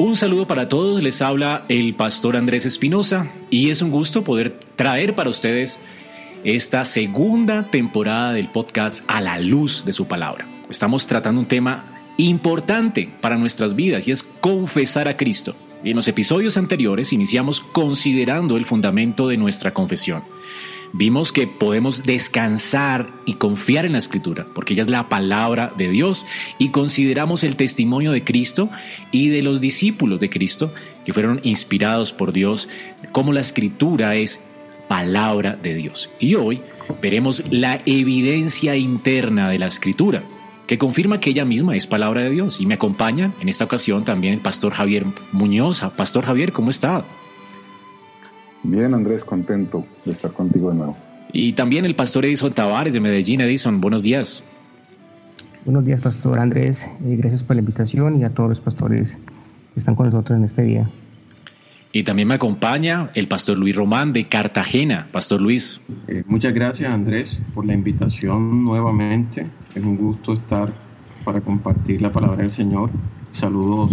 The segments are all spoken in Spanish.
Un saludo para todos, les habla el pastor Andrés Espinosa y es un gusto poder traer para ustedes esta segunda temporada del podcast A la luz de su palabra. Estamos tratando un tema importante para nuestras vidas y es confesar a Cristo. En los episodios anteriores iniciamos considerando el fundamento de nuestra confesión vimos que podemos descansar y confiar en la escritura, porque ella es la palabra de Dios, y consideramos el testimonio de Cristo y de los discípulos de Cristo que fueron inspirados por Dios, como la escritura es palabra de Dios. Y hoy veremos la evidencia interna de la escritura, que confirma que ella misma es palabra de Dios. Y me acompaña en esta ocasión también el pastor Javier Muñoz. Pastor Javier, ¿cómo está? Bien, Andrés, contento de estar contigo de nuevo. Y también el pastor Edison Tavares de Medellín. Edison, buenos días. Buenos días, pastor Andrés. Eh, gracias por la invitación y a todos los pastores que están con nosotros en este día. Y también me acompaña el pastor Luis Román de Cartagena. Pastor Luis. Eh, muchas gracias, Andrés, por la invitación nuevamente. Es un gusto estar para compartir la palabra del Señor. Saludos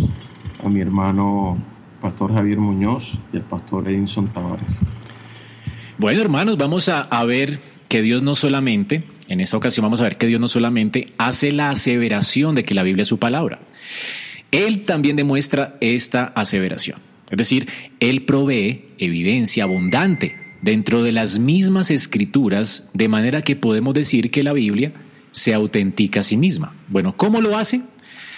a mi hermano pastor Javier Muñoz y el pastor Edinson Tavares. Bueno, hermanos, vamos a, a ver que Dios no solamente, en esta ocasión vamos a ver que Dios no solamente hace la aseveración de que la Biblia es su palabra, Él también demuestra esta aseveración. Es decir, Él provee evidencia abundante dentro de las mismas escrituras, de manera que podemos decir que la Biblia se autentica a sí misma. Bueno, ¿cómo lo hace?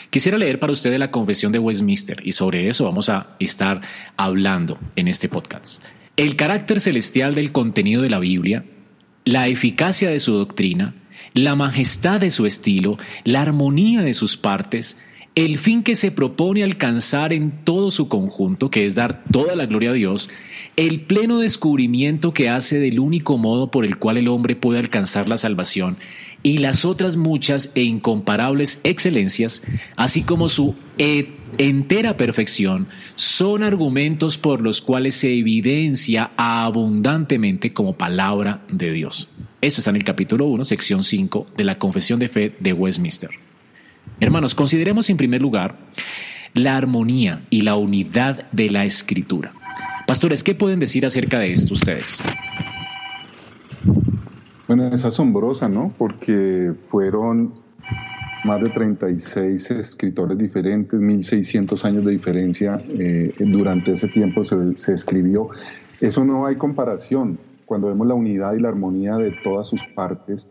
Quisiera leer para ustedes la Confesión de Westminster y sobre eso vamos a estar hablando en este podcast. El carácter celestial del contenido de la Biblia, la eficacia de su doctrina, la majestad de su estilo, la armonía de sus partes, el fin que se propone alcanzar en todo su conjunto, que es dar toda la gloria a Dios, el pleno descubrimiento que hace del único modo por el cual el hombre puede alcanzar la salvación y las otras muchas e incomparables excelencias, así como su e-, entera perfección, son argumentos por los cuales se evidencia abundantemente como palabra de Dios. Eso está en el capítulo 1, sección 5 de la Confesión de Fe de Westminster. Hermanos, consideremos en primer lugar la armonía y la unidad de la escritura. Pastores, ¿qué pueden decir acerca de esto ustedes? Bueno, es asombrosa, ¿no? Porque fueron más de 36 escritores diferentes, 1600 años de diferencia. Eh, durante ese tiempo se, se, escribió. Eso no hay comparación. Cuando vemos la unidad y la armonía de todas sus partes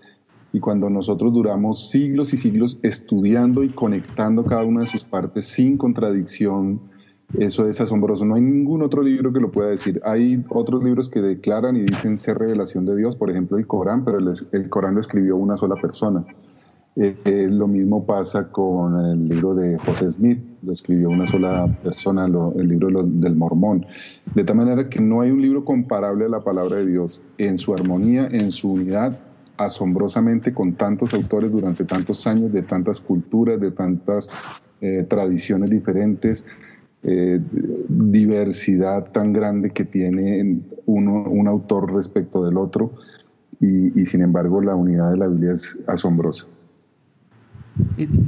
y cuando nosotros duramos siglos y siglos estudiando y conectando cada una de sus partes sin contradicción, eso es asombroso. No hay ningún otro libro que lo pueda decir. Hay otros libros que declaran y dicen ser revelación de Dios, por ejemplo el Corán, pero el, Corán lo escribió una sola persona. Eh, eh, lo mismo pasa con el libro de José Smith, lo escribió una sola persona, el libro del Mormón. De tal manera que no hay un libro comparable a la palabra de Dios en su armonía, en su unidad, asombrosamente con tantos autores durante tantos años, de tantas culturas, de tantas eh, tradiciones diferentes eh, diversidad tan grande que tiene uno, un autor respecto del otro y, sin embargo la unidad de la Biblia es asombrosa.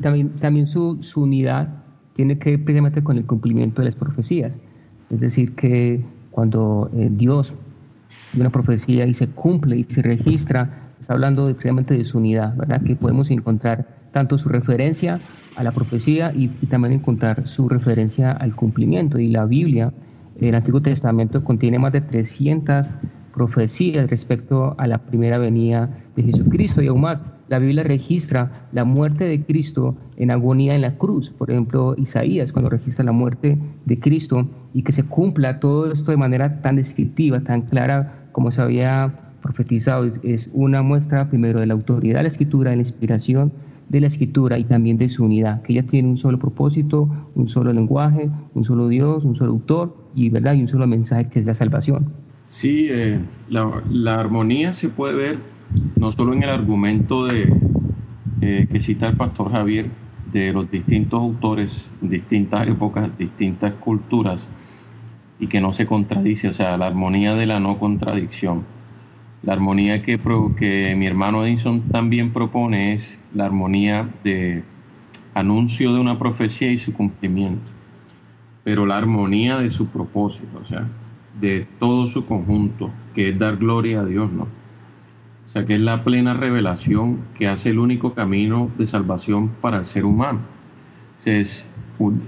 También, también su, su unidad tiene que ver precisamente con el cumplimiento de las profecías. Es decir, que cuando eh, Dios una profecía y se cumple y se registra, está hablando precisamente de su unidad, ¿verdad? Que podemos encontrar tanto su referencia a la profecía y, también encontrar su referencia al cumplimiento. Y la Biblia el Antiguo Testamento contiene más de 300 profecías respecto a la primera venida de Jesucristo y aún más. La Biblia registra la muerte de Cristo en agonía en la cruz. Por ejemplo, Isaías, cuando registra la muerte de Cristo y que se cumpla todo esto de manera tan descriptiva, tan clara como se había profetizado, es una muestra primero de la autoridad de la escritura, de la inspiración de la escritura y también de su unidad, que ella tiene un solo propósito, un solo lenguaje, un solo Dios, un solo autor y, ¿verdad? y un solo mensaje que es la salvación. Sí, eh, la, armonía se puede ver no solo en el argumento de, eh, que cita el pastor Javier de los distintos autores, distintas épocas, distintas culturas, y que no se contradice, o sea, la armonía de la no contradicción la armonía que, que mi hermano Edison también propone es la armonía de anuncio de una profecía y su cumplimiento, pero la armonía de su propósito, o sea, de todo su conjunto, que es dar gloria a Dios, ¿no? O sea, que es la plena revelación que hace el único camino de salvación para el ser humano. O sea, es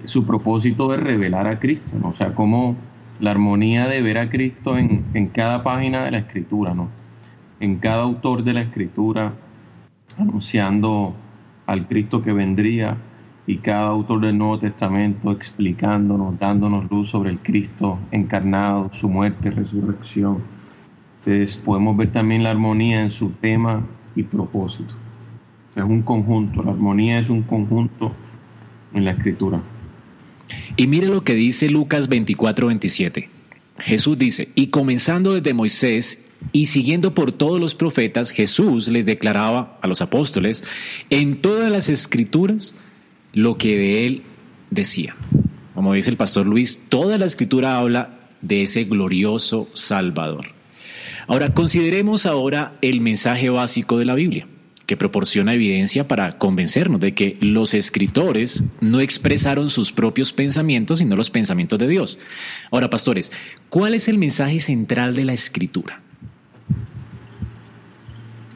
su propósito de revelar a Cristo, ¿no? O sea, como la armonía de ver a Cristo en, en cada página de la Escritura, ¿no? En cada autor de la escritura anunciando al Cristo que vendría y cada autor del Nuevo Testamento explicándonos, dándonos luz sobre el Cristo encarnado, su muerte y resurrección. Entonces podemos ver también la armonía en su tema y propósito. es un conjunto, la armonía es un conjunto en la escritura. Y mire lo que dice Lucas 24, 27. Jesús dice, y comenzando desde Moisés y siguiendo por todos los profetas, Jesús les declaraba a los apóstoles en todas las escrituras lo que de él decía. Como dice el pastor Luis, toda la escritura habla de ese glorioso Salvador. Ahora, consideremos ahora el mensaje básico de la Biblia, que proporciona evidencia para convencernos de que los escritores no expresaron sus propios pensamientos, sino los pensamientos de Dios. Ahora, pastores, ¿cuál es el mensaje central de la escritura?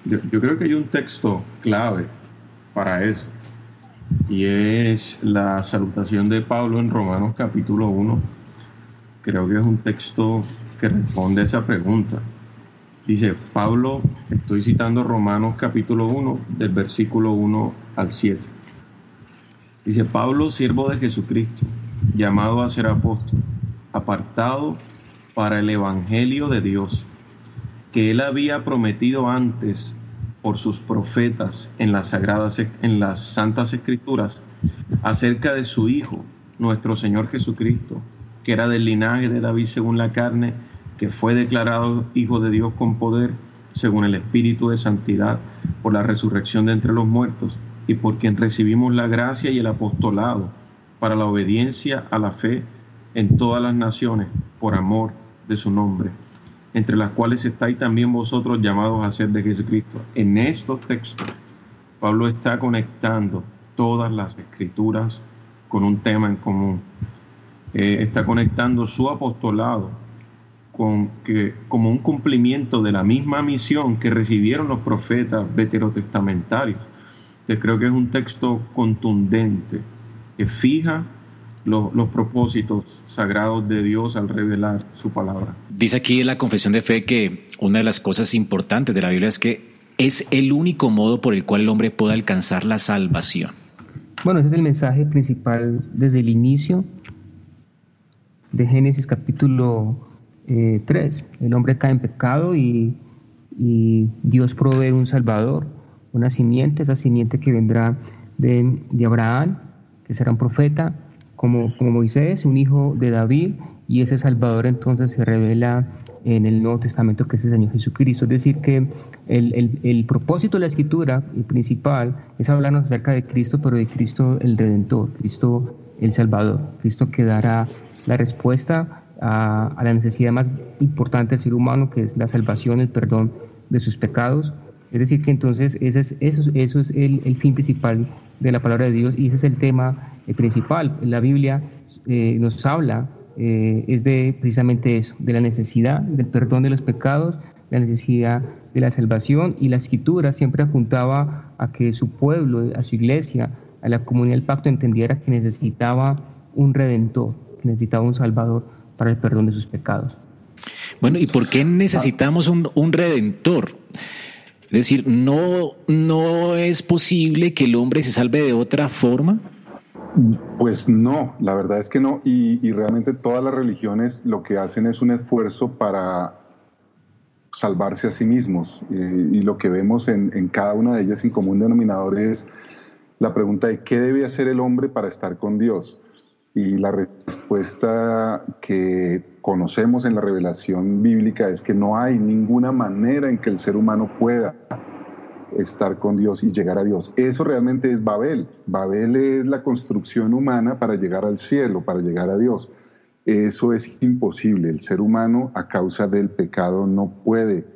Yo, creo que hay un texto clave para eso y es la salutación de Pablo en Romanos capítulo 1. Creo que es un texto que responde a esa pregunta. Dice Pablo, estoy citando Romanos capítulo 1 del versículo 1 al 7. Dice Pablo, siervo de Jesucristo, llamado a ser apóstol, apartado para el Evangelio de Dios, que él había prometido antes por sus profetas en las sagradas en las santas escrituras acerca de su hijo, nuestro Señor Jesucristo, que era del linaje de David según la carne, que fue declarado hijo de Dios con poder según el espíritu de santidad por la resurrección de entre los muertos y por quien recibimos la gracia y el apostolado para la obediencia a la fe en todas las naciones por amor de su nombre entre las cuales estáis también vosotros llamados a ser de Jesucristo. En estos textos, Pablo está conectando todas las escrituras con un tema en común. Eh, está conectando su apostolado con que, como un cumplimiento de la misma misión que recibieron los profetas veterotestamentarios. Yo creo que es un texto contundente que fija los, propósitos sagrados de Dios al revelar su palabra. Dice aquí en la confesión de fe que una de las cosas importantes de la Biblia es que es el único modo por el cual el hombre puede alcanzar la salvación. Bueno, ese es el mensaje principal desde el inicio de Génesis capítulo 3. Eh, el hombre cae en pecado y, y, Dios provee un Salvador, una simiente, esa simiente que vendrá de, de Abraham, que será un profeta, como, Moisés, un hijo de David, y ese Salvador entonces se revela en el Nuevo Testamento que es el Señor Jesucristo. Es decir, que el, propósito de la escritura el principal es hablarnos acerca de Cristo, pero de Cristo el Redentor, Cristo el Salvador, Cristo que dará la respuesta a, la necesidad más importante del ser humano, que es la salvación, el perdón de sus pecados. Es decir, que entonces ese es, eso, eso es el, el fin principal de la palabra de Dios y ese es el tema eh, principal. La Biblia eh, nos habla eh, es de precisamente eso, de la necesidad del perdón de los pecados, la necesidad de la salvación y la escritura siempre apuntaba a que su pueblo, a su iglesia, a la comunidad del pacto entendiera que necesitaba un redentor, que necesitaba un salvador para el perdón de sus pecados. Bueno, ¿y por qué necesitamos un, un redentor? Es decir, ¿no, ¿no es posible que el hombre se salve de otra forma? Pues no, la verdad es que no. Y, realmente todas las religiones lo que hacen es un esfuerzo para salvarse a sí mismos. Eh, y lo que vemos en, en, cada una de ellas en común denominador es la pregunta de qué debe hacer el hombre para estar con Dios. Y la respuesta que conocemos en la revelación bíblica es que no hay ninguna manera en que el ser humano pueda estar con Dios y llegar a Dios. Eso realmente es Babel. Babel es la construcción humana para llegar al cielo, para llegar a Dios. Eso es imposible. El ser humano a causa del pecado no puede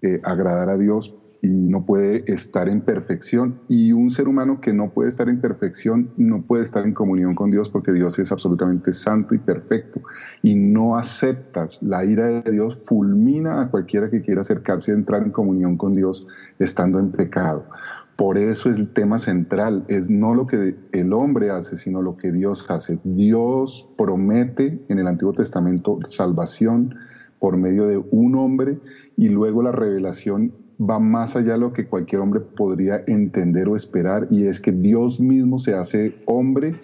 eh, agradar a Dios y no puede estar en perfección. Y un ser humano que no puede estar en perfección no puede estar en comunión con Dios porque Dios es absolutamente santo y perfecto. Y no aceptas la ira de Dios, fulmina a cualquiera que quiera acercarse a entrar en comunión con Dios estando en pecado. Por eso es el tema central, es no lo que el hombre hace, sino lo que Dios hace. Dios promete en el Antiguo Testamento salvación por medio de un hombre y luego la revelación va más allá de lo que cualquier hombre podría entender o esperar, y es que Dios mismo se hace hombre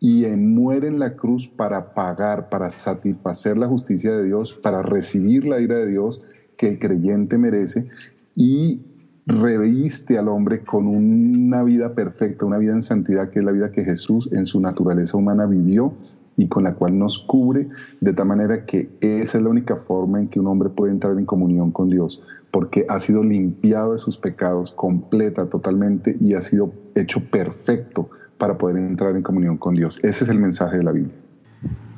y muere en la cruz para pagar, para satisfacer la justicia de Dios, para recibir la ira de Dios que el creyente merece, y reviste al hombre con una vida perfecta, una vida en santidad, que es la vida que Jesús en su naturaleza humana vivió y con la cual nos cubre, de tal manera que esa es la única forma en que un hombre puede entrar en comunión con Dios, porque ha sido limpiado de sus pecados completa, totalmente, y ha sido hecho perfecto para poder entrar en comunión con Dios. Ese es el mensaje de la Biblia.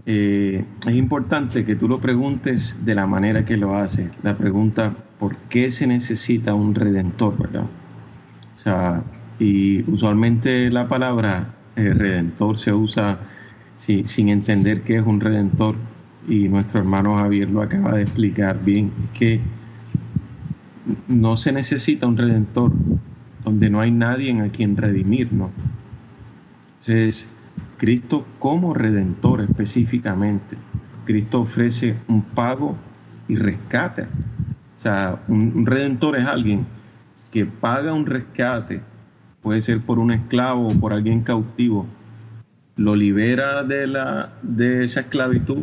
Eh, es importante que tú lo preguntes de la manera que lo hace. La pregunta, ¿por qué se necesita un redentor, verdad? O sea, y usualmente la palabra eh, redentor se usa sin entender qué es un redentor. Y nuestro hermano Javier lo acaba de explicar bien, que no se necesita un redentor donde no hay nadie a quien redimirnos. Entonces, Cristo como redentor específicamente, Cristo ofrece un pago y rescate. O sea, un redentor es alguien que paga un rescate, puede ser por un esclavo o por alguien cautivo, lo libera de, la, de esa esclavitud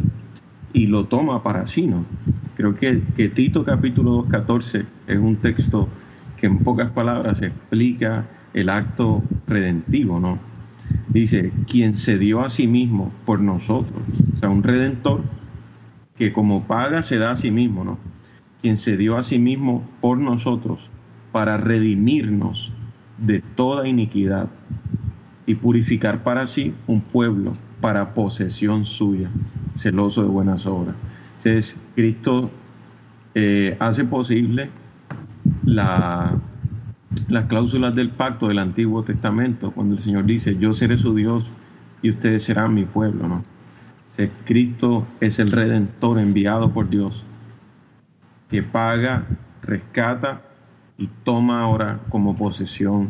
y lo toma para sí, ¿no? Creo que, que Tito capítulo 2.14 es un texto que en pocas palabras explica el acto redentivo, ¿no? Dice, quien se dio a sí mismo por nosotros, o sea, un redentor que como paga se da a sí mismo, ¿no? Quien se dio a sí mismo por nosotros para redimirnos de toda iniquidad y purificar para sí un pueblo para posesión suya, celoso de buenas obras. Entonces, Cristo eh, hace posible la, las cláusulas del pacto del Antiguo Testamento, cuando el Señor dice, yo seré su Dios y ustedes serán mi pueblo. ¿no? Cristo es el redentor enviado por Dios, que paga, rescata y toma ahora como posesión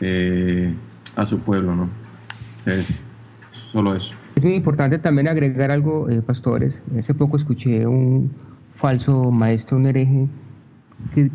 eh, a su pueblo, ¿no? Es solo eso. Es muy importante también agregar algo, eh, pastores. Hace poco escuché un falso maestro, un hereje,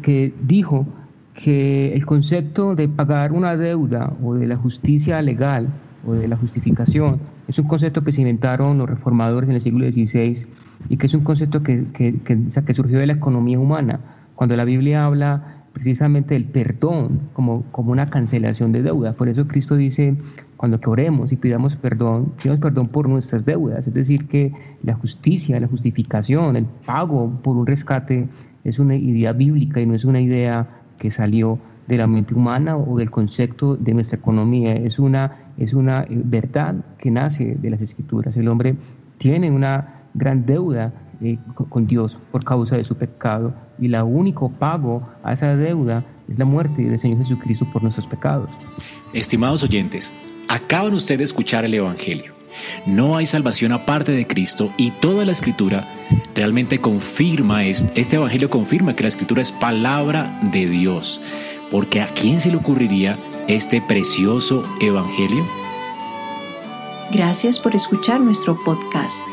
que, dijo que el concepto de pagar una deuda o de la justicia legal o de la justificación es un concepto que se inventaron los reformadores en el siglo XVI y que es un concepto que, que, que, que surgió de la economía humana. Cuando la Biblia habla precisamente el perdón como, como una cancelación de deuda. Por eso Cristo dice, cuando que oremos y pidamos perdón, pidamos perdón por nuestras deudas. Es decir, que la justicia, la justificación, el pago por un rescate es una idea bíblica y no es una idea que salió de la mente humana o del concepto de nuestra economía. Es una, es una eh, verdad que nace de las escrituras. El hombre tiene una gran deuda eh, con Dios por causa de su pecado y el único pago a esa deuda es la muerte del Señor Jesucristo por nuestros pecados. Estimados oyentes, acaban ustedes de escuchar el Evangelio. No hay salvación aparte de Cristo y toda la escritura realmente confirma esto. Este Evangelio confirma que la escritura es palabra de Dios. Porque ¿a quién se le ocurriría este precioso Evangelio? Gracias por escuchar nuestro podcast.